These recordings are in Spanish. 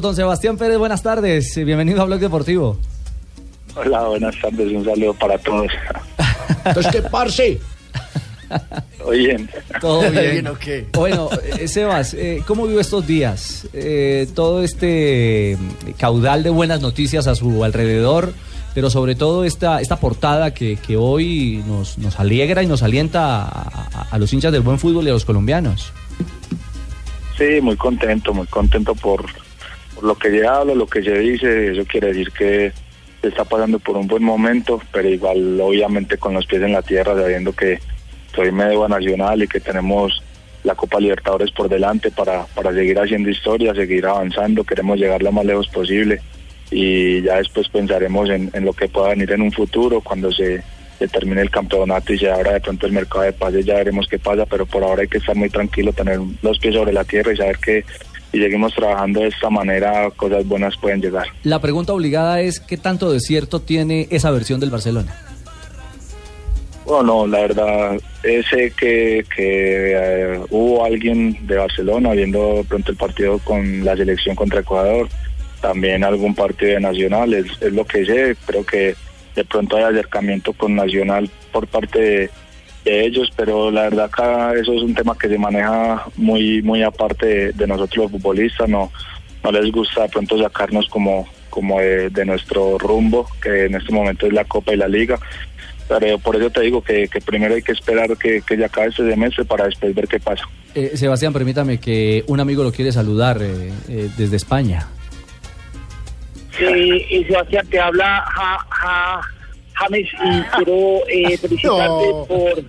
Don Sebastián Pérez, buenas tardes. Bienvenido a Blog Deportivo. Hola, buenas tardes. Un saludo para todos. Entonces, ¿qué parce? Oye, Todo bien. ¿Bien o qué? Bueno, eh, Sebas, eh, ¿cómo vive estos días? Eh, todo este caudal de buenas noticias a su alrededor, pero sobre todo esta, esta portada que, que hoy nos, nos alegra y nos alienta a, a- a los hinchas del buen fútbol y a los colombianos. sí, muy contento, muy contento por, lo que se habla, lo que se dice. Eso quiere decir que se está pasando por un buen momento, pero igual, obviamente, con los pies en la tierra, sabiendo que soy medio nacional y que tenemos la Copa Libertadores por delante para, para seguir haciendo historia, seguir avanzando. Queremos llegar lo más lejos posible y ya después pensaremos en, en lo que pueda venir en un futuro cuando se, se termine el campeonato y se abra de pronto el mercado de pases, ya veremos qué pasa, pero por ahora hay que estar muy tranquilo, tener los pies sobre la tierra y saber que si seguimos trabajando de esta manera, cosas buenas pueden llegar. La pregunta obligada es, ¿qué tanto de cierto tiene esa versión del Barcelona? Bueno, no, la verdad, eh, sé que, que eh, hubo alguien de Barcelona viendo pronto el partido con la selección contra Ecuador, también algún partido de Nacional, es, es lo que sé, creo que de pronto hay acercamiento con Nacional por parte de, de ellos, pero la verdad acá eso es un tema que se maneja muy muy aparte de, de nosotros los futbolistas, no no les gusta de pronto sacarnos como como de, de nuestro rumbo, que en este momento es la Copa y la Liga. Pero por eso te digo que, que primero hay que esperar que, que ya acabe este semestre para después ver qué pasa. Eh, Sebastián, permítame que un amigo lo quiere saludar eh, eh, desde España. Eh, eh, Sebastián, te habla ja, ja, James y quiero eh, felicitarte No. por,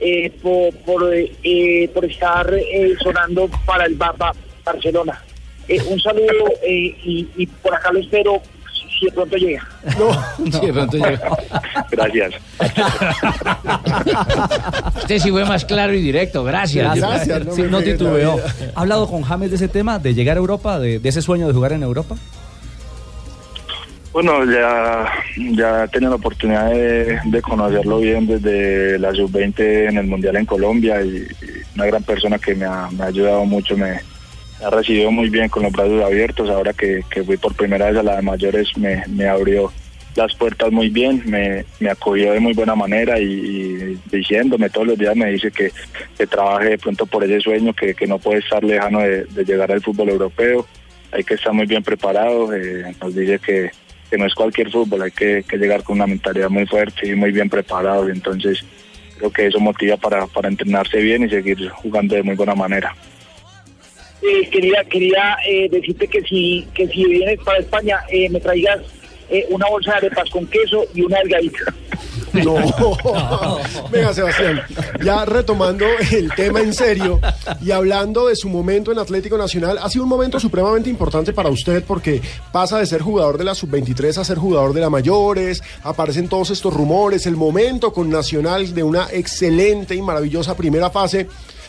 eh, por, por, eh, por estar eh, sonando para el Ba- Ba- Barcelona. Eh, un saludo eh, y, y por acá lo espero si, si de pronto llega. Sí, de pronto llega. Gracias. Usted sí fue más claro y directo, gracias. Gracias, no Sí, no titubeó. ¿Ha hablado con James de ese tema, de llegar a Europa, de, de ese sueño de jugar en Europa? Bueno, ya, ya he tenido la oportunidad de, conocerlo bien desde la sub-20 en el Mundial en Colombia y, una gran persona que me ha, ayudado mucho, me, ha recibido muy bien con los brazos abiertos. Ahora que, que fui por primera vez a la de mayores me, abrió las puertas muy bien, me, acogió de muy buena manera y, diciéndome todos los días me dice que, que trabaje de pronto por ese sueño, que, no puede estar lejano de, de llegar al fútbol europeo. Hay que estar muy bien preparado. eh, nos dice que, que no es cualquier fútbol, hay que, llegar con una mentalidad muy fuerte y muy bien preparado. Entonces creo que eso motiva para, para entrenarse bien y seguir jugando de muy buena manera. Eh, quería quería eh, decirte que si que si vienes para España eh, me traigas eh, una bolsa de arepas con queso y una delgadita. No. Venga, Sebastián, ya retomando el tema en serio y hablando de su momento en Atlético Nacional, ha sido un momento supremamente importante para usted porque pasa de ser jugador de la sub-23 a ser jugador de la mayores, aparecen todos estos rumores, el momento con Nacional de una excelente y maravillosa primera fase.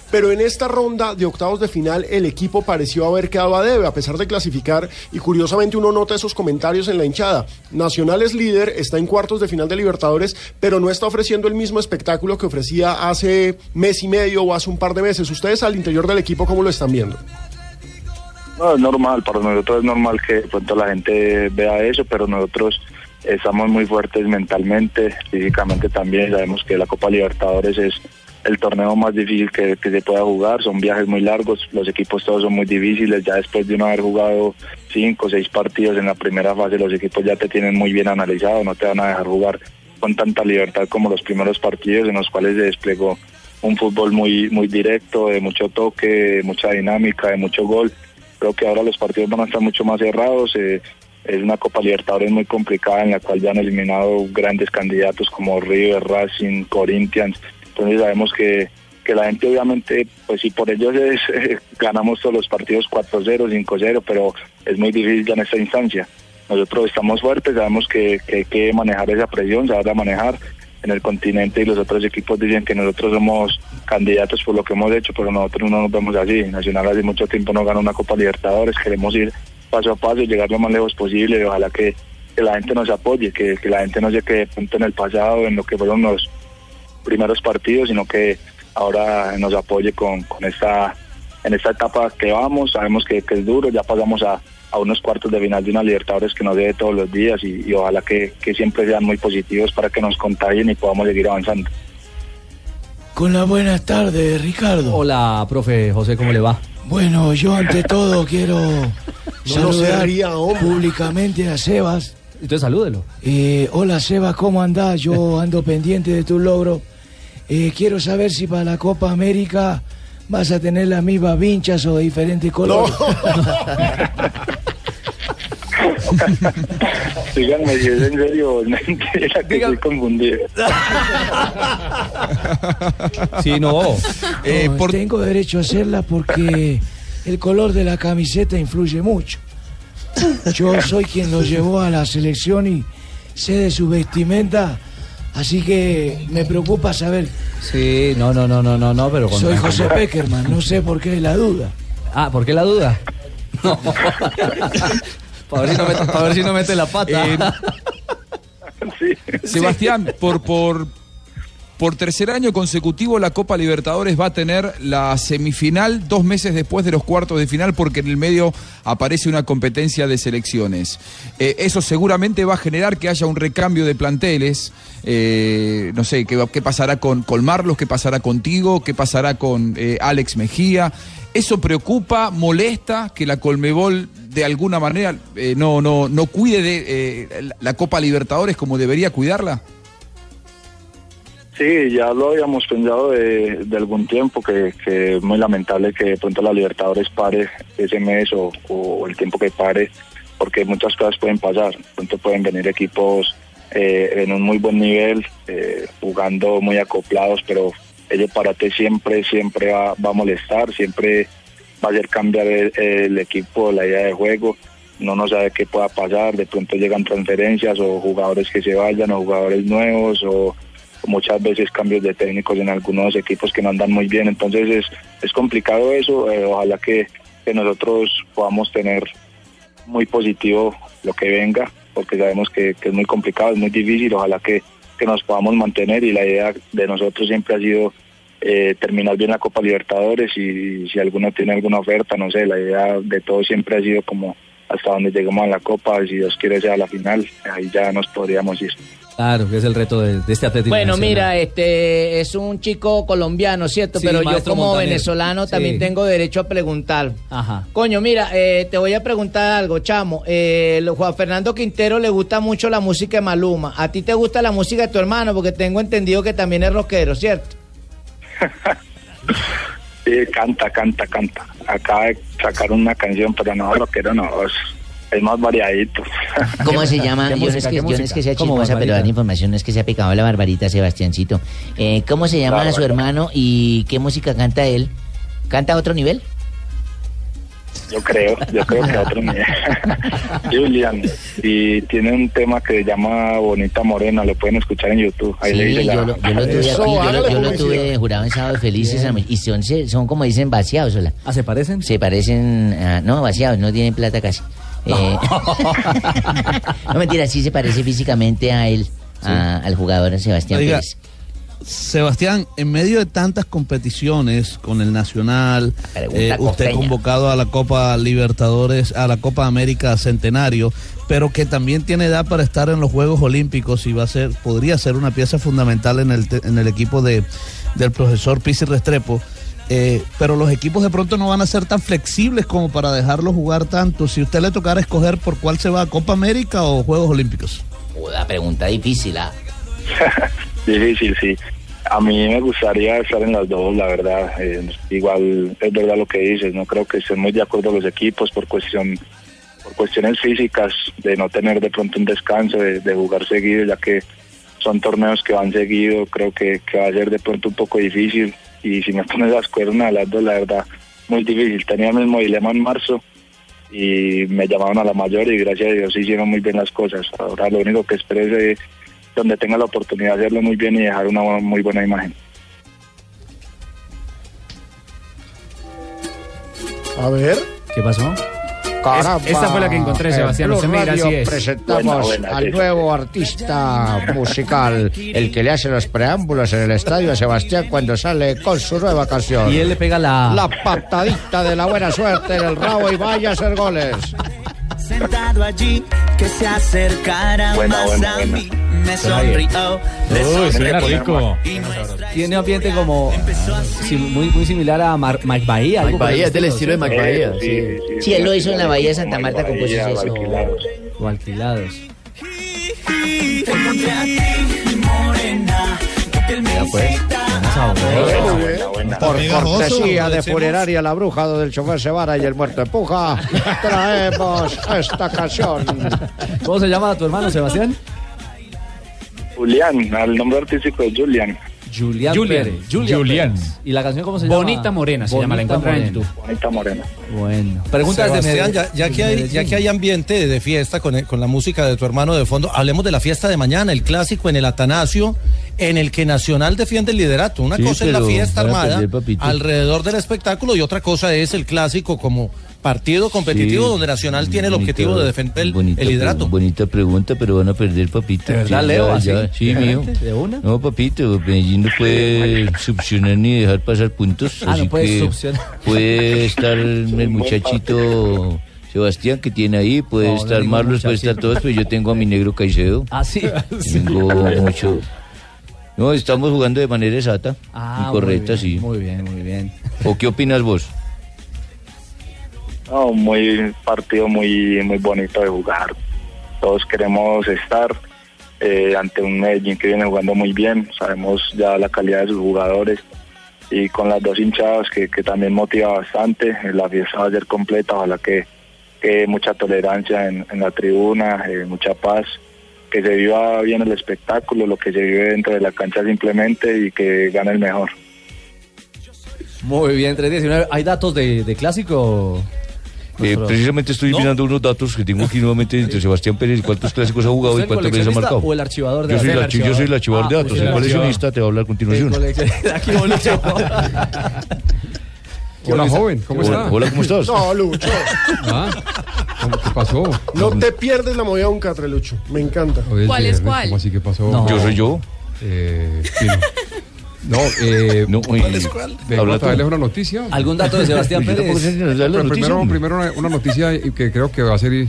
Pero en esta ronda de octavos de final el equipo pareció haber quedado a debe a pesar de clasificar y curiosamente uno nota esos comentarios en la hinchada. Nacional es líder, está en cuartos de final de Libertadores, pero no está ofreciendo el mismo espectáculo que ofrecía hace mes y medio o hace un par de meses. Ustedes al interior del equipo, ¿cómo lo están viendo? No, es normal, para nosotros es normal que la gente vea eso, pero nosotros estamos muy fuertes mentalmente, físicamente también. Sabemos que la Copa Libertadores es el torneo más difícil que, se pueda jugar, son viajes muy largos, los equipos todos son muy difíciles, ya después de uno haber jugado cinco o seis partidos en la primera fase, los equipos ya te tienen muy bien analizado, no te van a dejar jugar con tanta libertad como los primeros partidos en los cuales se desplegó un fútbol muy muy directo, de mucho toque, de mucha dinámica, de mucho gol. Creo que ahora los partidos van a estar mucho más cerrados. eh, es una Copa Libertadores muy complicada en la cual ya han eliminado grandes candidatos como River, Racing, Corinthians. Entonces sabemos que, que la gente obviamente, pues si por ellos eh, ganamos todos los partidos 4-0, 5-0, pero es muy difícil ya en esta instancia. Nosotros estamos fuertes, sabemos que, que hay que manejar esa presión, saber manejar en el continente y los otros equipos dicen que nosotros somos candidatos por lo que hemos hecho, pero nosotros no nos vemos así. Nacional hace mucho tiempo no gana una Copa Libertadores, queremos ir paso a paso y llegar lo más lejos posible y ojalá que, que la gente nos apoye, que, que la gente no se quede de pronto en el pasado, en lo que fueron los primeros partidos, sino que ahora nos apoye con, con esta en esta etapa que vamos, sabemos que, que es duro, ya pasamos a, a unos cuartos de final de una Libertadores que nos dé todos los días y, y ojalá que, que siempre sean muy positivos para que nos contagien y podamos seguir avanzando. Con la buenas tardes, Ricardo. Hola, profe José, ¿cómo le va? Bueno, yo ante todo quiero se saludar públicamente a Sebas. Entonces salúdelo. Eh, hola Sebas, ¿cómo andás? Yo ando pendiente de tu logro. Eh, quiero saber si para la Copa América vas a tener las mismas vinchas o de diferentes colores. Díganme si es en serio mentira que estoy confundido. Sí, no. Eh, No, por- Tengo derecho a hacerla porque el color de la camiseta influye mucho. Yo soy quien lo llevó a la selección y sé de su vestimenta, así que me preocupa saber. Sí, no, no, no, no, no, no, pero con Soy José Peckerman, no sé por qué la duda. Ah, ¿por qué la duda? No. para, ver si no mete, para ver si no mete la pata. Eh, Sí. Sebastián, por, por, por tercer año consecutivo la Copa Libertadores va a tener la semifinal dos meses después de los cuartos de final porque en el medio aparece una competencia de selecciones. Eh, eso seguramente va a generar que haya un recambio de planteles. Eh, no sé, ¿qué, pasará con, con Marlos? ¿Qué pasará contigo? ¿Qué pasará con eh, Alex Mejía? ¿Eso preocupa, molesta que la Colmebol de alguna manera no, no, no cuide de la Copa Libertadores como debería cuidarla? Sí, ya lo habíamos pensado de, de algún tiempo, que, es muy lamentable que de pronto la Libertadores pare ese mes o, o el tiempo que pare, porque muchas cosas pueden pasar. De pronto pueden venir equipos eh, en un muy buen nivel, eh, jugando muy acoplados, pero ese parate siempre, siempre va, va a molestar, siempre va a hacer cambiar el, el equipo, la idea de juego. No nos sabe qué pueda pasar, de pronto llegan transferencias o jugadores que se vayan o jugadores nuevos o muchas veces cambios de técnicos en algunos equipos que no andan muy bien, entonces es, es complicado eso, eh, ojalá que, nosotros podamos tener muy positivo lo que venga, porque sabemos que, que es muy complicado, es muy difícil, ojalá que, que nos podamos mantener y la idea de nosotros siempre ha sido eh, terminar bien la Copa Libertadores y si alguno tiene alguna oferta, no sé, la idea de todo siempre ha sido como hasta donde lleguemos a la Copa, si Dios quiere sea la final, ahí ya nos podríamos ir. Claro, que es el reto de, de este Atlético Bueno, Nacional. mira, este es un chico colombiano, ¿cierto? Sí, Pero yo como Montaner. venezolano Sí. también tengo derecho a preguntar. Ajá. Coño, mira, eh, te voy a preguntar algo, chamo. Eh, Juan Fernando Quintero le gusta mucho la música de Maluma. ¿A ti te gusta la música de tu hermano? Porque tengo entendido que también es rockero, ¿cierto? Sí, canta, canta, canta. Acaba de sacar una canción, pero no, rockero no, es, es más variadito. ¿Cómo se llama? ¿Qué Yo no, es que, yo no es música? que sea ¿Cómo, chismosa, pero Barbarita? dar información no es que sea pecado la barbarita, Sebastiancito. Eh, ¿Cómo se llama Bárbara. su hermano y qué música canta él? ¿Canta a otro nivel? Yo creo, yo creo que a otro nivel. Julian, y tiene un tema que se llama Bonita Morena, lo pueden escuchar en YouTube. Ahí le Sí, dice la- yo lo, yo lo tuve Eso, aquí, yo lo, hágale yo lo publicidad. tuve jurado en Sábado Felices y son, son como dicen vaciados, hola. Ah, ¿se parecen? Se parecen, a- no, vaciados, no tienen plata casi. Eh, no mentira, sí se parece físicamente a él, a- al jugador Sebastián Oiga, Pérez. Sebastián, en medio de tantas competiciones con el Nacional, eh, usted convocado a la Copa Libertadores, a la Copa América Centenario, pero que también tiene edad para estar en los Juegos Olímpicos y va a ser, podría ser una pieza fundamental en el, te- en el equipo de, del profesor Pizzi Restrepo. Eh, pero los equipos de pronto no van a ser tan flexibles como para dejarlo jugar tanto. Si usted le tocara escoger por cuál se va, Copa América o Juegos Olímpicos. Joda, pregunta difícil, ¿ah? Difícil, sí. A mí me gustaría estar en las dos, la verdad. Eh, igual es verdad lo que dices, no creo que estén muy de acuerdo los equipos por cuestión por cuestiones físicas, de no tener de pronto un descanso, de, de jugar seguido, ya que son torneos que van seguido, creo que, va a ser de pronto un poco difícil. Y si me pones las cuernas a las dos, la verdad, muy difícil. Tenía el mismo dilema en marzo y me llamaron a la mayor y gracias a Dios hicieron muy bien las cosas. Ahora lo único que espero es eh, donde tenga la oportunidad de hacerlo muy bien y dejar una muy buena imagen. A ver. ¿Qué pasó? Es- esta fue la que encontré, Sebastián. Me dirá si es. presentamos Buena, buena, al nuevo artista musical, el que le hace los preámbulos en el estadio a Sebastián cuando sale con su nueva canción. Y él le pega la... La patadita de la buena suerte en el rabo y vaya a hacer goles. sentado allí que se acercara más a mí. Me sonrió. Uy, suena rico. Tiene ambiente como muy, muy similar a Mar- Mike Bahía. el Bahía, es del estilo de ¿sí? Bahía, sí. Sí, él lo hizo en la Bahía de Santa Marta con cosas. O alquilados. Te encontré a ti, morena. Tu piel me incita Muy bien. Por cortesía de funeraria La Bruja, donde el chofer se vara y el muerto empuja, traemos esta canción. ¿Cómo se llama tu hermano, Sebastián? Julián, al nombre artístico de Julián. Julián, Julián. Pérez. Julián. Julián. Pérez. ¿Y la canción cómo se llama? Bonita Morena se llama, la encuentran en. YouTube. Bonita morena. Bueno. Preguntas de Medellín. ya, ya que hay, ya que hay ambiente de fiesta con, con la música de tu hermano de fondo, hablemos de la fiesta de mañana, el clásico en el Atanasio, en el que Nacional defiende el liderato. Una Sí, cosa es la fiesta armada perder, alrededor del espectáculo y otra cosa es el clásico como partido competitivo Sí. donde Nacional tiene el objetivo de defender el, bonita el liderato. pre- Bonita pregunta, pero van a perder, papito. ¿De verdad, Sí, Leo? ya- ¿Así? ya- Sí, mío. ¿De una? No, papito, Medellín no puede succionar ni dejar pasar puntos. Ah, no así puede que. Puede estar el muchachito Sebastián que tiene ahí, puede No, no estar Marlos, puede estar todos, pero yo tengo a mi negro Caicedo. Ah, sí. Tengo mucho. No, estamos jugando de manera exacta Ah, y correcta, muy bien, sí. Muy bien, muy bien. ¿O qué opinas vos? No, muy partido muy muy bonito de jugar. Todos queremos estar eh, ante un Medellín que viene jugando muy bien. Sabemos ya la calidad de sus jugadores y con las dos hinchadas que, que también motiva bastante. La fiesta va a ser completa, ojalá que, que mucha tolerancia en, la tribuna, eh, mucha paz, que se viva bien el espectáculo, lo que se vive dentro de la cancha simplemente y que gane el mejor. Muy bien, 319. ¿Hay datos de clásico? Eh, precisamente estoy ¿No? mirando unos datos que tengo aquí nuevamente entre Sebastián Pérez y cuántos clásicos ha jugado ¿Usted y cuántas veces ha marcado. o el archivador de yo soy, datos? el archi- yo soy el archivador de Ah, datos, usted el el coleccionista te va a hablar a continuación. Hola, joven, ¿cómo Hola, está? hola, ¿cómo estás? No, Lucho. Ah, ¿cómo- ¿Qué pasó? No te pierdes la movida de un catre, Lucho. Me encanta. ¿Cuál es viernes, cuál? ¿Cómo así que pasó? No. Yo soy yo. Eh. No, eh, No, y- vengo habla a tú. traerles una noticia. ¿Algún dato de Sebastián Pérez? primero, primero una, una noticia que creo que va a ser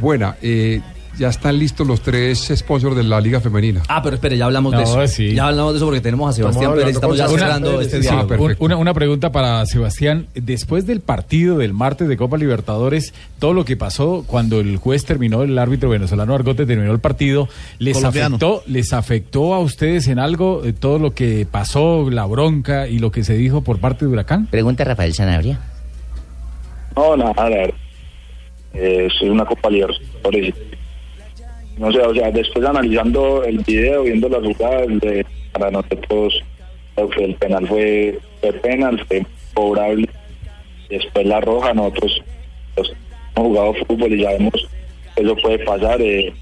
buena. Eh, ya están listos los tres sponsors de la Liga Femenina. Ah, pero espere, ya hablamos de No, eso. sí. Ya hablamos de eso porque tenemos a Sebastián Pérez. Estamos ya cerrando este. Ah, diálogo. perfecto. Una, una pregunta para Sebastián. Después del partido del martes de Copa Libertadores, todo lo que pasó cuando el juez terminó, el árbitro venezolano Argote terminó el partido, ¿les Colombiano. afectó, ¿les afectó a ustedes en algo eh, todo lo que pasó, la bronca y lo que se dijo por parte de Huracán? Pregunta Rafael Sanabria. No, nada, la verdad. Eh, es una Copa Libertadores. No sé, o sea, después analizando el video, viendo las jugadas, de, para nosotros el penal fue, fue penal, fue cobrable. Después la roja, nosotros pues, hemos jugado fútbol y sabemos que eso puede pasar. Eh,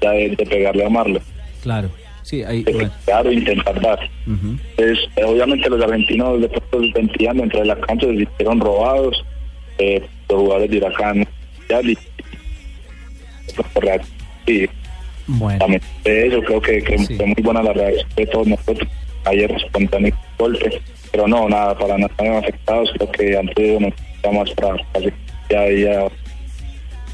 de, de pegarle a Marlo. Claro. Sí, ahí. de bueno. pegar o intentar dar. Ujú. Entonces, eh, obviamente los argentinos de pronto se sentían dentro de la cancha, se hicieron robados, eh, los jugadores de Huracán ya li- Sí, Bueno. también de eso creo que, que Sí. fue muy buena la reacción de todos nosotros. Ayer espontáneo golpe, pero no, nada, para nada afectados, creo que antes nos más para, para ya, ya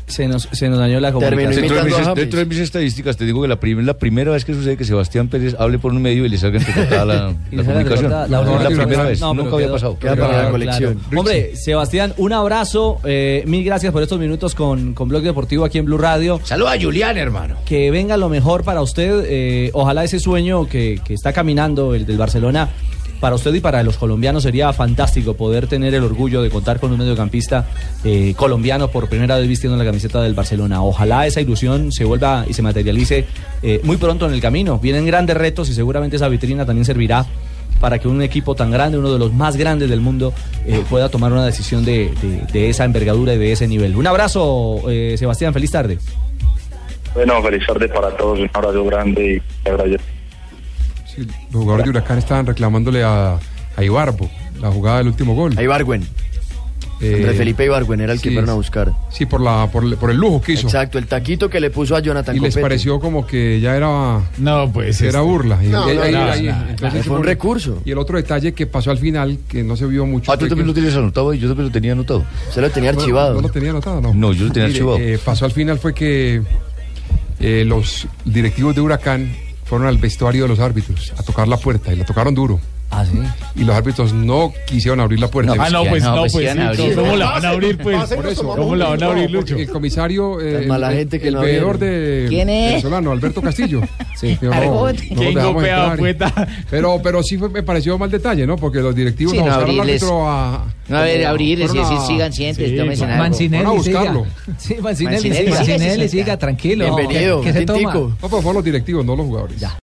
Se nos, se nos dañó la comunicación. Dentro de, mis, dentro de estadísticas te digo que la, prim- la primera vez que sucede que Sebastián Pérez hable por un medio y le salga entrecortada la, la comunicación. La, última la primera vez, No, nunca había pasado. Queda para la colección. claro. Hombre, Sebastián, un abrazo. eh, mil gracias por estos minutos con, con Blog Deportivo aquí en Blue Radio. Saluda a Julián, hermano. Que venga lo mejor para usted. eh, ojalá ese sueño que, que está caminando, el del Barcelona, para usted y para los colombianos sería fantástico poder tener el orgullo de contar con un mediocampista eh, colombiano por primera vez vistiendo la camiseta del Barcelona. Ojalá esa ilusión se vuelva y se materialice eh, muy pronto en el camino. Vienen grandes retos y seguramente esa vitrina también servirá para que un equipo tan grande, uno de los más grandes del mundo, eh, pueda tomar una decisión de, esa envergadura y de ese nivel. Un abrazo, Sebastián, feliz tarde. Bueno, feliz tarde para todos, un abrazo grande y te agradezco. Sí, los jugadores de Huracán estaban reclamándole a, a Ibarbo la jugada del último gol. A Ibargüen. Andrés Felipe Ibargüen era el que fueron a buscar. Sí, por, la, por, el- por el lujo que hizo. Exacto, el taquito que le puso a Jonathan Y les pareció como que ya era. No, pues. Era este- burla. Y- No, y- no, ahí- no, ahí- no, entonces fue un recurso. Y el otro detalle que pasó al final, que no se vio mucho. Ah, tú también que- lo tienes anotado y yo también lo tenía anotado. Se lo tenía No, archivado. No, lo tenía anotado, no. No, yo lo tenía Mire, archivado. eh, pasó al final fue que eh, los directivos de Huracán fueron al vestuario de los árbitros a tocar la puerta y la tocaron duro. Ah, sí. Y los árbitros no quisieron abrir la puerta. ah, no, pues no, pues sí, ¿cómo la van a abrir, pues? Por eso. ¿Cómo la van a abrir, No, Lucho? El comisario, eh, Tan mala el, gente que el no veedor de ¿Quién es? venezolano, Alberto Castillo. Sí. Dijo, Argot. los ¿Quién dejamos golpeaba, entrar. poeta? Pero, pero sí fue- me pareció mal detalle, ¿no? Porque los directivos Sí, no buscar al abrirles. árbitro a... No, a ver, abrirles y decir sigan siempre, Sí, claro. algo. Mancinelli, a buscarlo. Sí, Mancinelli, Mancinelli, siga. siga, Mancinelli, siga. siga, tranquilo. Bienvenido, ¿Qué se toma? No, pero fueron los directivos, no los jugadores. Ya.